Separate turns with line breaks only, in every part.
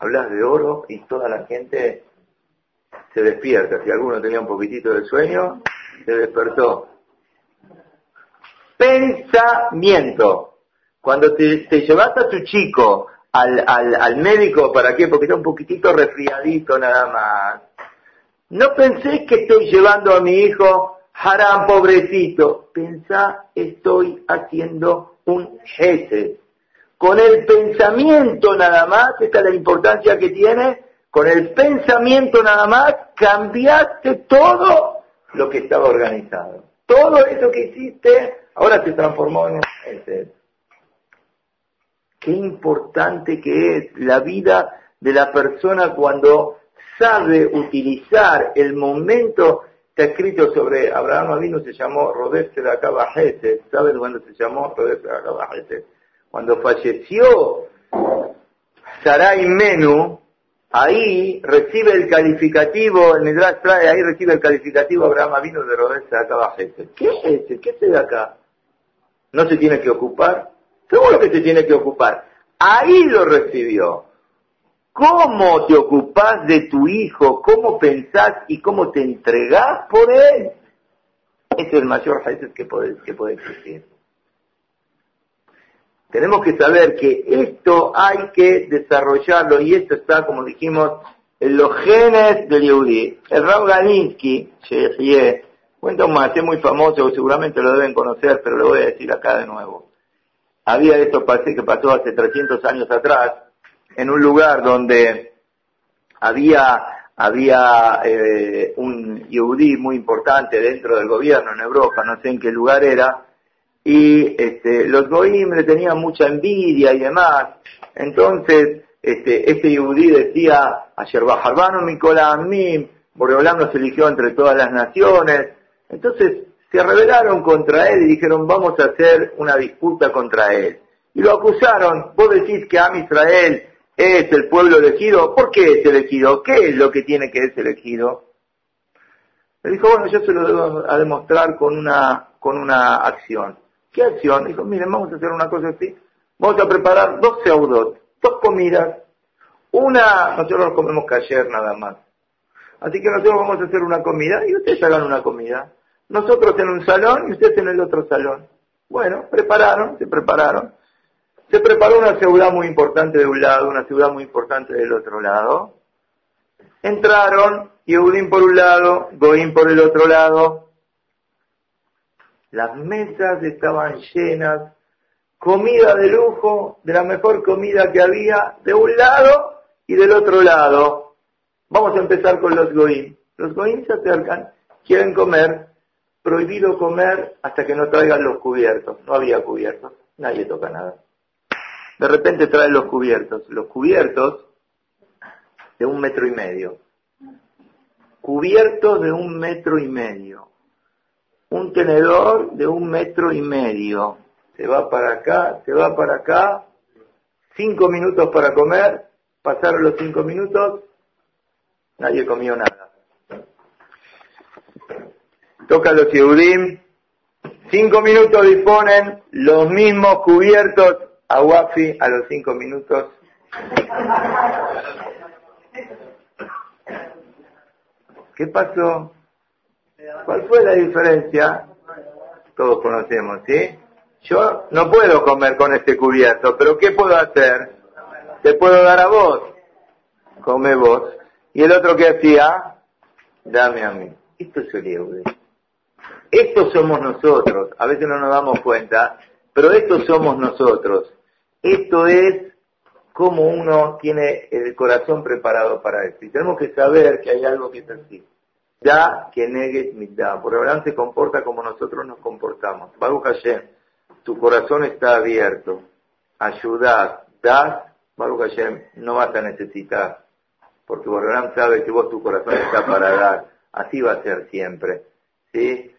hablas de oro y toda la gente se despierta. Si alguno tenía un poquitito de sueño, se despertó. Pensamiento. Cuando te, te llevas a tu chico al, al, al médico, ¿para qué? Porque está un poquitito resfriadito nada más. No pensé que estoy llevando a mi hijo, haram pobrecito. Pensá, estoy haciendo un jefe. Con el pensamiento nada más, esta es la importancia que tiene, con el pensamiento nada más cambiaste todo lo que estaba organizado. Todo eso que hiciste ahora se transformó en un jefe. Qué importante que es la vida de la persona cuando sabe utilizar el momento. Está escrito sobre Abraham Avino, se llamó Roberto de Acabajete. ¿Saben cuándo se llamó Roberto de Acabajete? Cuando falleció Sarai Menu, ahí recibe el calificativo, el Midrash trae, ahí recibe el calificativo Abraham Avino de Roberto de Acabajete. ¿Qué es ese? ¿Qué se de acá? ¿No se tiene que ocupar? Seguro que se tiene que ocupar. Ahí lo recibió. ¿Cómo te ocupás de tu hijo? ¿Cómo pensás y cómo te entregás por él? Es el mayor Haiset que puede, que puede existir. Tenemos que saber que esto hay que desarrollarlo y esto está, como dijimos, en los genes del Yehudi. El Rav Galinsky, cuenta un es muy famoso, seguramente lo deben conocer, pero lo voy a decir acá de nuevo había esto que pasó hace 300 años atrás, en un lugar donde había, había eh, un yudí muy importante dentro del gobierno en Europa, no sé en qué lugar era, y este, los goim le tenían mucha envidia y demás. Entonces, este, este yudí decía, ayer Bajarbano Mim, Boreolam nos eligió entre todas las naciones. Entonces, se rebelaron contra él y dijeron vamos a hacer una disputa contra él. Y lo acusaron, vos decís que Am Israel es el pueblo elegido, ¿por qué es elegido? ¿Qué es lo que tiene que es elegido? Le dijo, bueno, yo se lo debo a demostrar con una, con una acción. ¿Qué acción? Dijo, miren, vamos a hacer una cosa así. Vamos a preparar dos seudot, dos comidas. Una, nosotros comemos ayer nada más. Así que nosotros vamos a hacer una comida y ustedes hagan una comida. Nosotros en un salón y ustedes en el otro salón. Bueno, prepararon, se prepararon. Se preparó una ciudad muy importante de un lado, una ciudad muy importante del otro lado. Entraron, Yehudim por un lado, Goim por el otro lado. Las mesas estaban llenas, comida de lujo, de la mejor comida que había, de un lado y del otro lado. Vamos a empezar con los Goim. Los Goim se acercan, quieren comer, prohibido comer hasta que no traigan los cubiertos. No había cubiertos, nadie toca nada. De repente traen los cubiertos. Los cubiertos de un metro y medio. Cubiertos de un metro y medio. Un tenedor de un metro y medio. Se va para acá, se va para acá. Cinco minutos para comer. Pasaron los cinco minutos. Nadie comió nada toca los Yehudim, cinco minutos disponen los mismos cubiertos a Wafi a los cinco minutos. ¿Qué pasó? ¿Cuál fue la diferencia? Todos conocemos, ¿sí? Yo no puedo comer con este cubierto, pero ¿qué puedo hacer? Te puedo dar a vos. Come vos. ¿Y el otro que hacía? Dame a mí. Esto es el estos somos nosotros. A veces no nos damos cuenta, pero estos somos nosotros. Esto es como uno tiene el corazón preparado para esto. Y tenemos que saber que hay algo que es así. Ya que negue da. Por ahora se comporta como nosotros nos comportamos. Baruch Hashem, tu corazón está abierto. Ayudad, das, Baruch Hashem, no vas a necesitar. Porque Borrán sabe que vos tu corazón está para dar. Así va a ser siempre. ¿Sí?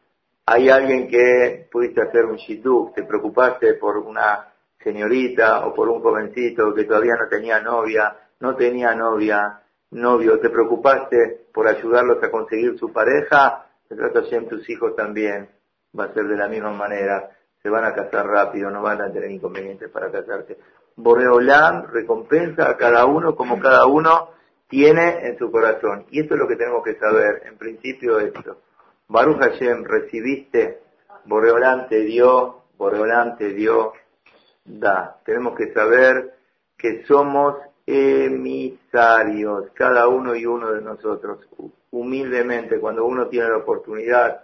hay alguien que pudiste hacer un shidduch, te preocupaste por una señorita o por un jovencito que todavía no tenía novia, no tenía novia, novio, te preocupaste por ayudarlos a conseguir su pareja, se trata siempre tus hijos también, va a ser de la misma manera, se van a casar rápido, no van a tener inconvenientes para casarse. Boreolam recompensa a cada uno como cada uno tiene en su corazón. Y esto es lo que tenemos que saber, en principio esto. Baruch Hashem, recibiste, Boreolam te dio, Boreolam te dio, da. Tenemos que saber que somos emisarios, cada uno y uno de nosotros, humildemente, cuando uno tiene la oportunidad,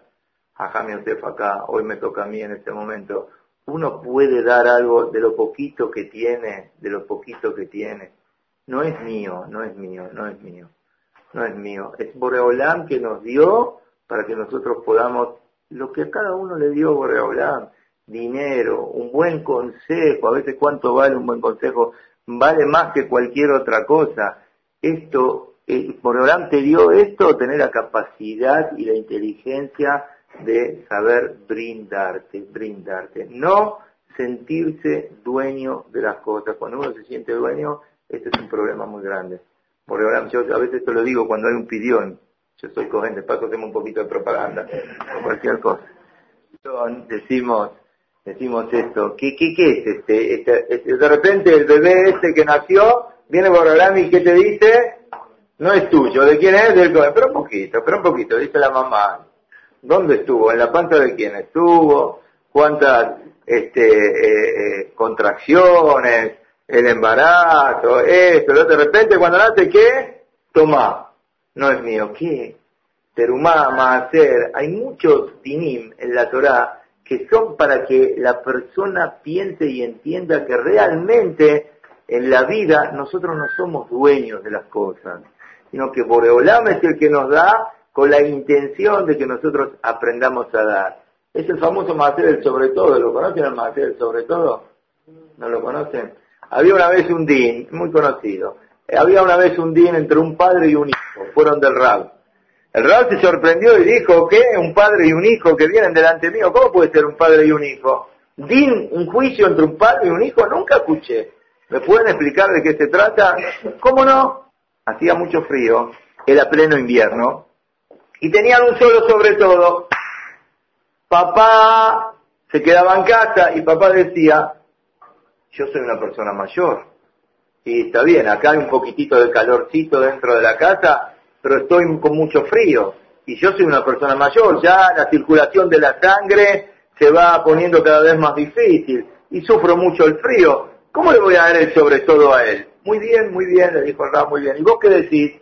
a Yosef acá, hoy me toca a mí en este momento, uno puede dar algo de lo poquito que tiene, de lo poquito que tiene. No es mío, no es mío, no es mío, no es mío. Es Boreolam que nos dio para que nosotros podamos, lo que a cada uno le dio Boreolam, dinero, un buen consejo, a veces cuánto vale un buen consejo, vale más que cualquier otra cosa. Esto, eh, Boreolam te dio esto, tener la capacidad y la inteligencia de saber brindarte, brindarte. No sentirse dueño de las cosas. Cuando uno se siente dueño, este es un problema muy grande. Porque yo a veces te lo digo cuando hay un pidión. Yo soy cogente, paso hacemos un poquito de propaganda o cualquier cosa. Decimos, decimos esto, ¿qué, qué, qué es este? Este, este? De repente el bebé este que nació, viene Borolán y ¿qué te dice? No es tuyo, ¿de quién es? Del pero un poquito, pero un poquito, dice la mamá. ¿Dónde estuvo? ¿En la panza de quién estuvo? ¿Cuántas este, eh, eh, contracciones? El embarazo, esto, de repente cuando nace, ¿qué? Toma, no es mío, ¿qué? Terumá, hacer hay muchos dinim en la Torah que son para que la persona piense y entienda que realmente en la vida nosotros no somos dueños de las cosas, sino que Boreolam es el que nos da con la intención de que nosotros aprendamos a dar. Es el famoso Macer del sobre todo, ¿lo conocen el Macer del sobre todo? ¿No lo conocen? Había una vez un din, muy conocido, había una vez un din entre un padre y un hijo, fueron del Rab. El Rab se sorprendió y dijo, ¿qué? Un padre y un hijo que vienen delante mío, ¿cómo puede ser un padre y un hijo? Din, un juicio entre un padre y un hijo, nunca escuché. ¿Me pueden explicar de qué se trata? ¿Cómo no? Hacía mucho frío, era pleno invierno, y tenían un solo sobre todo. Papá se quedaba en casa y papá decía, yo soy una persona mayor. Y está bien, acá hay un poquitito de calorcito dentro de la casa, pero estoy con mucho frío. Y yo soy una persona mayor, ya la circulación de la sangre se va poniendo cada vez más difícil y sufro mucho el frío. ¿Cómo le voy a dar el sobre todo a él? Muy bien, muy bien, le dijo Rab, muy bien. ¿Y vos qué decís?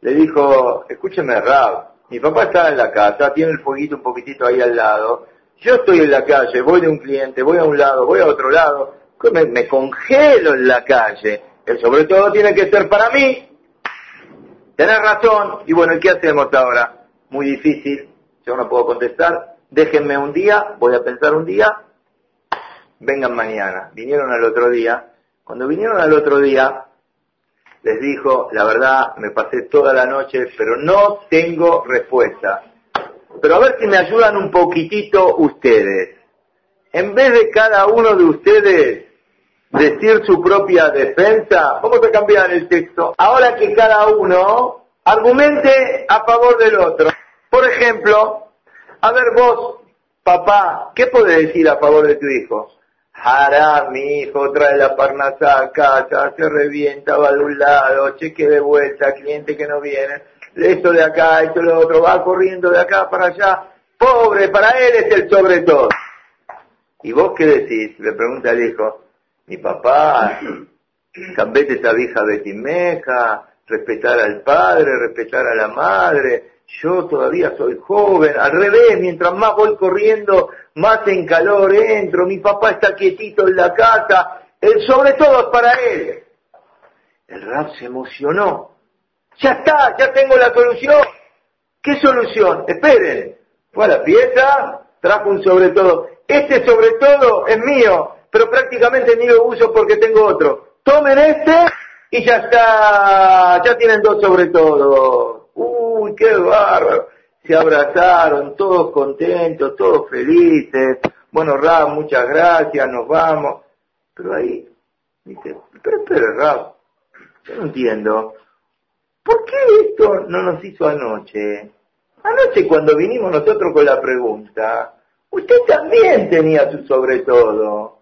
Le dijo, escúcheme Rab, mi papá está en la casa, tiene el fueguito un poquitito ahí al lado. Yo estoy en la calle, voy de un cliente, voy a un lado, voy a otro lado. Me, me congelo en la calle. El sobre todo tiene que ser para mí. Tenés razón. Y bueno, ¿qué hacemos ahora? Muy difícil. Yo no puedo contestar. Déjenme un día, voy a pensar un día. Vengan mañana. Vinieron al otro día. Cuando vinieron al otro día, les dijo, la verdad, me pasé toda la noche, pero no tengo respuesta. Pero a ver si me ayudan un poquitito ustedes. En vez de cada uno de ustedes decir su propia defensa, vamos a cambiar el texto. Ahora que cada uno argumente a favor del otro. Por ejemplo, a ver vos, papá, ¿qué puedes decir a favor de tu hijo? Hará, mi hijo, trae la parnasa a casa, se revienta, va de un lado, cheque de vuelta, cliente que no viene, esto de acá, esto de otro, va corriendo de acá para allá. Pobre, para él es el sobre todo. ¿Y vos qué decís? Le pregunta el hijo. Mi papá, cambete esa vieja betimeja, respetar al padre, respetar a la madre, yo todavía soy joven, al revés, mientras más voy corriendo, más en calor entro, mi papá está quietito en la casa, el sobre todo es para él. El rap se emocionó. Ya está, ya tengo la solución. ¿Qué solución? Esperen. Fue a la pieza, trajo un sobre todo. Este sobre todo es mío, pero prácticamente ni lo uso porque tengo otro. Tomen este y ya está, ya tienen dos sobre todo. Uy, qué bárbaro se abrazaron, todos contentos, todos felices. Bueno, Rab, muchas gracias, nos vamos. Pero ahí, dice, pero espera, Rab, yo no entiendo. ¿Por qué esto no nos hizo anoche? Anoche cuando vinimos nosotros con la pregunta, usted también tenía su sobre todo.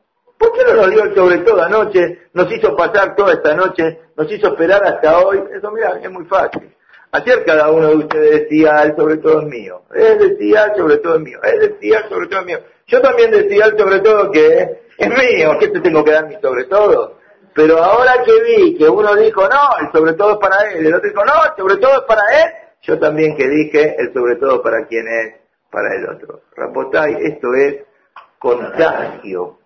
¿Por qué no nos dio el sobre todo anoche? Nos hizo pasar toda esta noche, nos hizo esperar hasta hoy. Eso, mira, es muy fácil. Ayer cada uno de ustedes decía, el sobre todo es mío. Él decía, el sobre todo es mío. Él decía, el sobre todo es mío. Yo también decía, el sobre todo que es mío, que te tengo que dar mi sobre todo. Pero ahora que vi que uno dijo, no, el sobre todo es para él, el otro dijo, no, el sobre todo es para él, yo también que dije, el sobre todo para quien es, para el otro. Rapotay, esto es contagio.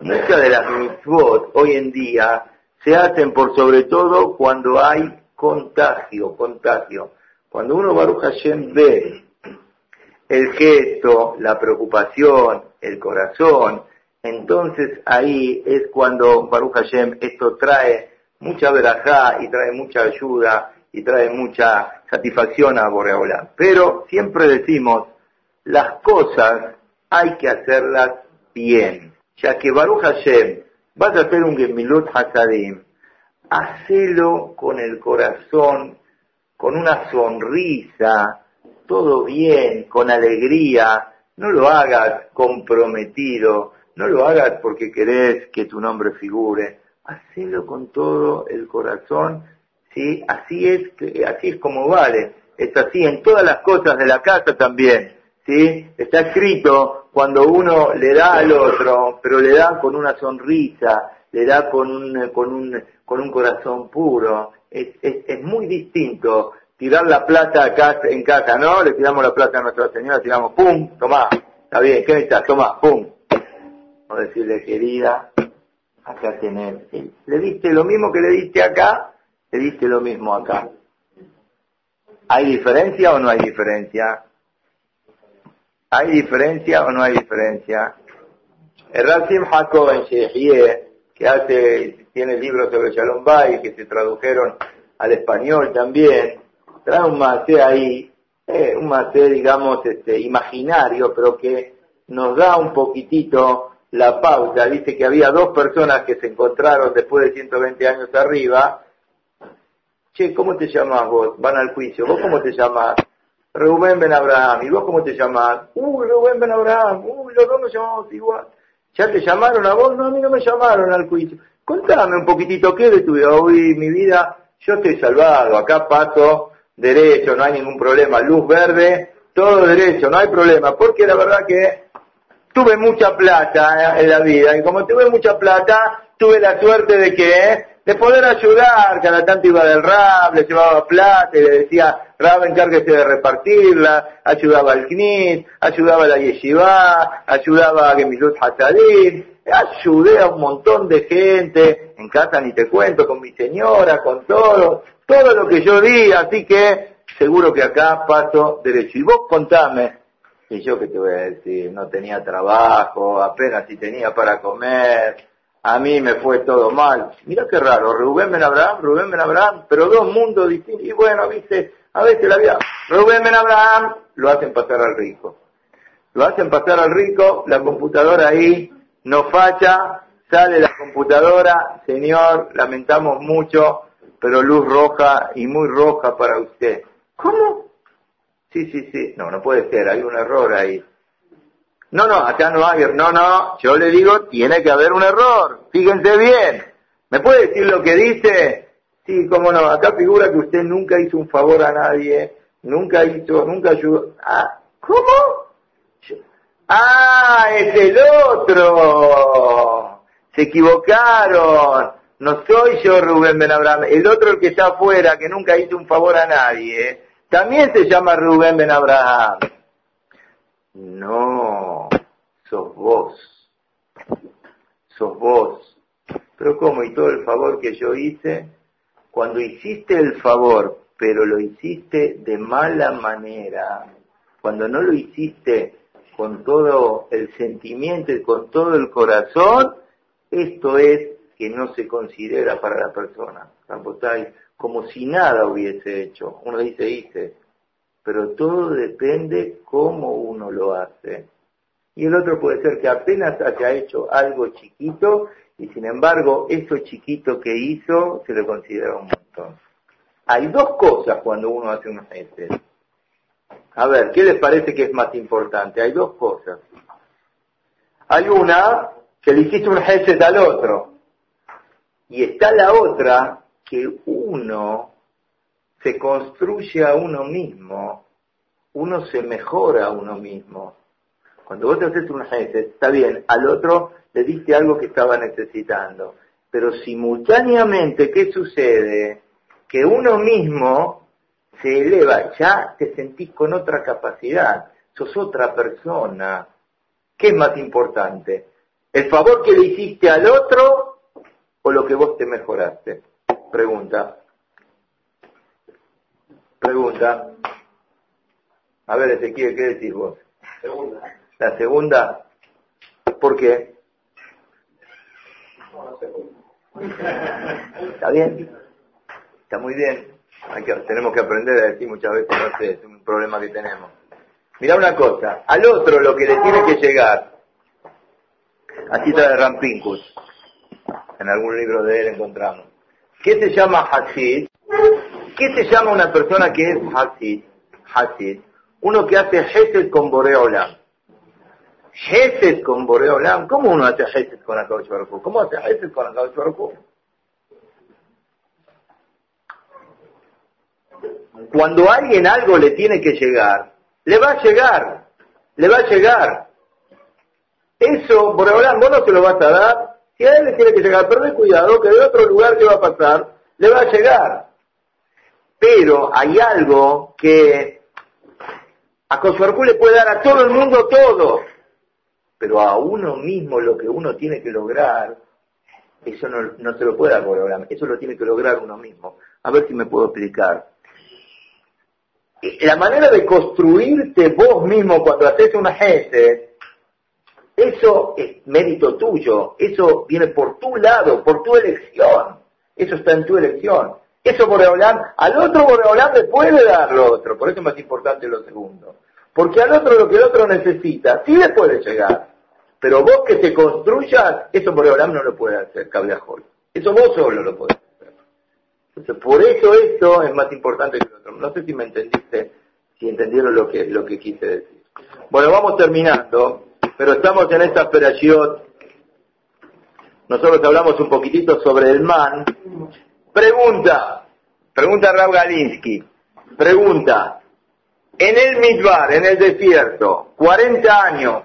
Muchas de las mitzvot hoy en día se hacen por sobre todo cuando hay contagio, contagio. Cuando uno Baruch Hashem ve el gesto, la preocupación, el corazón, entonces ahí es cuando Baruch Hashem esto trae mucha verajá y trae mucha ayuda y trae mucha satisfacción a Boreola. Pero siempre decimos, las cosas hay que hacerlas bien ya que Baruch Hashem, vas a hacer un Gemilut Hasadim, hacelo con el corazón, con una sonrisa, todo bien, con alegría, no lo hagas comprometido, no lo hagas porque querés que tu nombre figure, hacelo con todo el corazón, sí, así es, así es como vale, es así en todas las cosas de la casa también, sí, está escrito cuando uno le da al otro, pero le da con una sonrisa, le da con un, con un, con un corazón puro, es, es, es muy distinto tirar la plata acá en casa, ¿no? Le tiramos la plata a Nuestra Señora, tiramos, ¡pum! Tomá, está bien, ¿qué necesitas? Tomá, ¡pum! O decirle, querida, acá tenés. Le diste lo mismo que le diste acá, le diste lo mismo acá. ¿Hay diferencia o no hay diferencia? ¿Hay diferencia o no hay diferencia? El Rasim Jacob en Shehie, que hace, tiene libros sobre Shalom Bay, que se tradujeron al español también, trae un mate ahí, eh, un mate, digamos, este, imaginario, pero que nos da un poquitito la pauta. Dice que había dos personas que se encontraron después de 120 años arriba. Che, ¿cómo te llamas vos? Van al juicio. ¿Vos cómo te llamas? Rubén Ben Abraham, ¿y vos cómo te llamás? Uy, Rubén Ben Abraham, uy, los dos nos llamamos igual. ¿Ya te llamaron a vos? No, a mí no me llamaron al juicio. Contame un poquitito, ¿qué de tu vida? Hoy mi vida, yo estoy salvado, acá paso derecho, no hay ningún problema, luz verde, todo derecho, no hay problema, porque la verdad que tuve mucha plata en la vida, y como tuve mucha plata, tuve la suerte de que de poder ayudar, cada tanto iba del RAB, le llevaba plata y le decía, RAB encárguese de repartirla, ayudaba al CNIT, ayudaba a la Yeshiva, ayudaba a Gemilut Hasadim, ayudé a un montón de gente, en casa ni te cuento, con mi señora, con todo, todo lo que yo di, así que seguro que acá paso derecho. Y vos contame, y yo que te voy a decir, no tenía trabajo, apenas si tenía para comer, a mí me fue todo mal. Mira qué raro, Rubén Ben Abraham, Rubén Ben Abraham, pero dos mundos distintos. Y bueno, viste, a veces la vida, Rubén Ben Abraham, lo hacen pasar al rico. Lo hacen pasar al rico, la computadora ahí no falla, sale la computadora, señor, lamentamos mucho, pero luz roja y muy roja para usted. ¿Cómo? Sí, sí, sí, no, no puede ser, hay un error ahí. No, no, acá no hay, no, no, yo le digo, tiene que haber un error, fíjense bien. ¿Me puede decir lo que dice? Sí, cómo no, acá figura que usted nunca hizo un favor a nadie, nunca hizo, nunca ayudó. Ah, ¿cómo? Ah, es el otro. Se equivocaron. No soy yo Rubén Ben Abraham. El otro el que está afuera, que nunca hizo un favor a nadie, también se llama Rubén Ben Abraham. No, sos vos. Sos vos. Pero ¿cómo? ¿Y todo el favor que yo hice? Cuando hiciste el favor, pero lo hiciste de mala manera, cuando no lo hiciste con todo el sentimiento y con todo el corazón, esto es que no se considera para la persona. Como si nada hubiese hecho. Uno dice, hice, pero todo depende cómo uno lo hace. Y el otro puede ser que apenas haya hecho algo chiquito y sin embargo eso chiquito que hizo se le considera un montón. Hay dos cosas cuando uno hace un ese. A ver, ¿qué les parece que es más importante? Hay dos cosas. Hay una que le hiciste un gesed al otro. Y está la otra, que uno se construye a uno mismo, uno se mejora a uno mismo. Cuando vos te haces un gesed, está bien, al otro le diste algo que estaba necesitando. Pero simultáneamente, ¿qué sucede? Que uno mismo se eleva, ya te sentís con otra capacidad, sos otra persona. ¿Qué es más importante? ¿El favor que le hiciste al otro o lo que vos te mejoraste? Pregunta. Pregunta. A ver, Ezequiel, ¿qué decís vos?
Segunda.
La segunda. ¿Por qué? ¿Está bien? Está muy bien. Hay que, tenemos que aprender a decir muchas veces, no sé, es un problema que tenemos. Mira una cosa, al otro lo que le tiene que llegar, así está de Rampincus, en algún libro de él encontramos. ¿Qué se llama Hasid? ¿Qué se llama una persona que es Hasid? Hasid. Uno que hace Hesed con Boreolam. Hesed con Boreolam. ¿Cómo uno hace Hesed con Akadosh Baruj ¿Cómo hace Hesed con Akadosh Baruj Cuando alguien algo le tiene que llegar, le va a llegar, le va a llegar. Eso, Boreolam, vos no se lo vas a dar, si a él le tiene que llegar, pero ten cuidado que de otro lugar que va a pasar, le va a llegar. Pero hay algo que a Kosovarcú le puede dar a todo el mundo todo, pero a uno mismo lo que uno tiene que lograr, eso no, no se lo puede dar eso lo tiene que lograr uno mismo. A ver si me puedo explicar. La manera de construirte vos mismo cuando haces una gente, eso es mérito tuyo, eso viene por tu lado, por tu elección, eso está en tu elección. Eso Boreolán, al otro Boreolán le puede dar lo otro, por eso es más importante lo segundo. Porque al otro lo que el otro necesita, sí le puede llegar. Pero vos que te construyas, eso Boreolán no lo puede hacer, Cabiajol. Eso vos solo lo podés hacer. Entonces, por eso esto es más importante que lo otro. No sé si me entendiste, si entendieron lo que, lo que quise decir. Bueno, vamos terminando, pero estamos en esta operación. Nosotros hablamos un poquitito sobre el man. Pregunta, pregunta Raúl Galinsky, pregunta, en el Midbar, en el desierto, 40 años,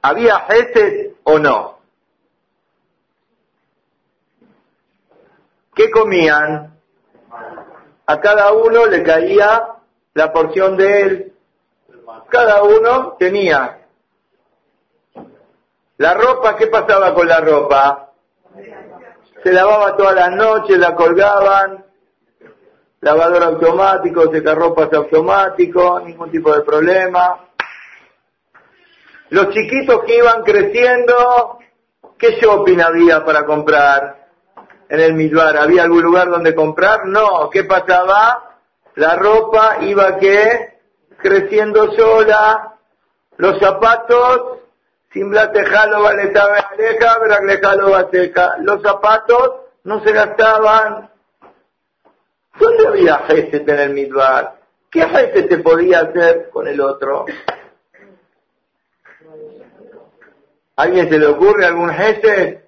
¿había jeces o no? ¿Qué comían? A cada uno le caía la porción de él. Cada uno tenía. La ropa, ¿qué pasaba con la ropa? Se lavaba todas las noches, la colgaban, lavador automático, secarropas automático, ningún tipo de problema. Los chiquitos que iban creciendo, ¿qué shopping había para comprar en el Midbar? ¿Había algún lugar donde comprar? No, ¿qué pasaba? La ropa iba que creciendo sola, los zapatos, Los zapatos no se gastaban. ¿Dónde había Geset en el Midbar? ¿Qué Geset se podía hacer con el otro? ¿A alguien se le ocurre algún Geset?